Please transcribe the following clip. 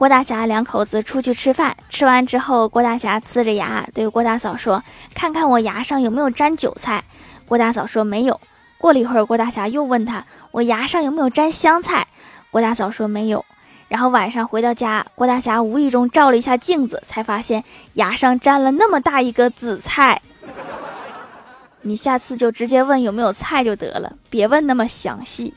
郭大侠两口子出去吃饭，吃完之后，郭大侠呲着牙对郭大嫂说：「看看我牙上有没有沾韭菜？」郭大嫂说：「没有。」过了一会儿，郭大侠又问他：「我牙上有没有沾香菜？」郭大嫂说：「没有。」然后晚上回到家，郭大侠无意中照了一下镜子，才发现牙上沾了那么大一个紫菜。你下次就直接问有没有菜就得了，别问那么详细。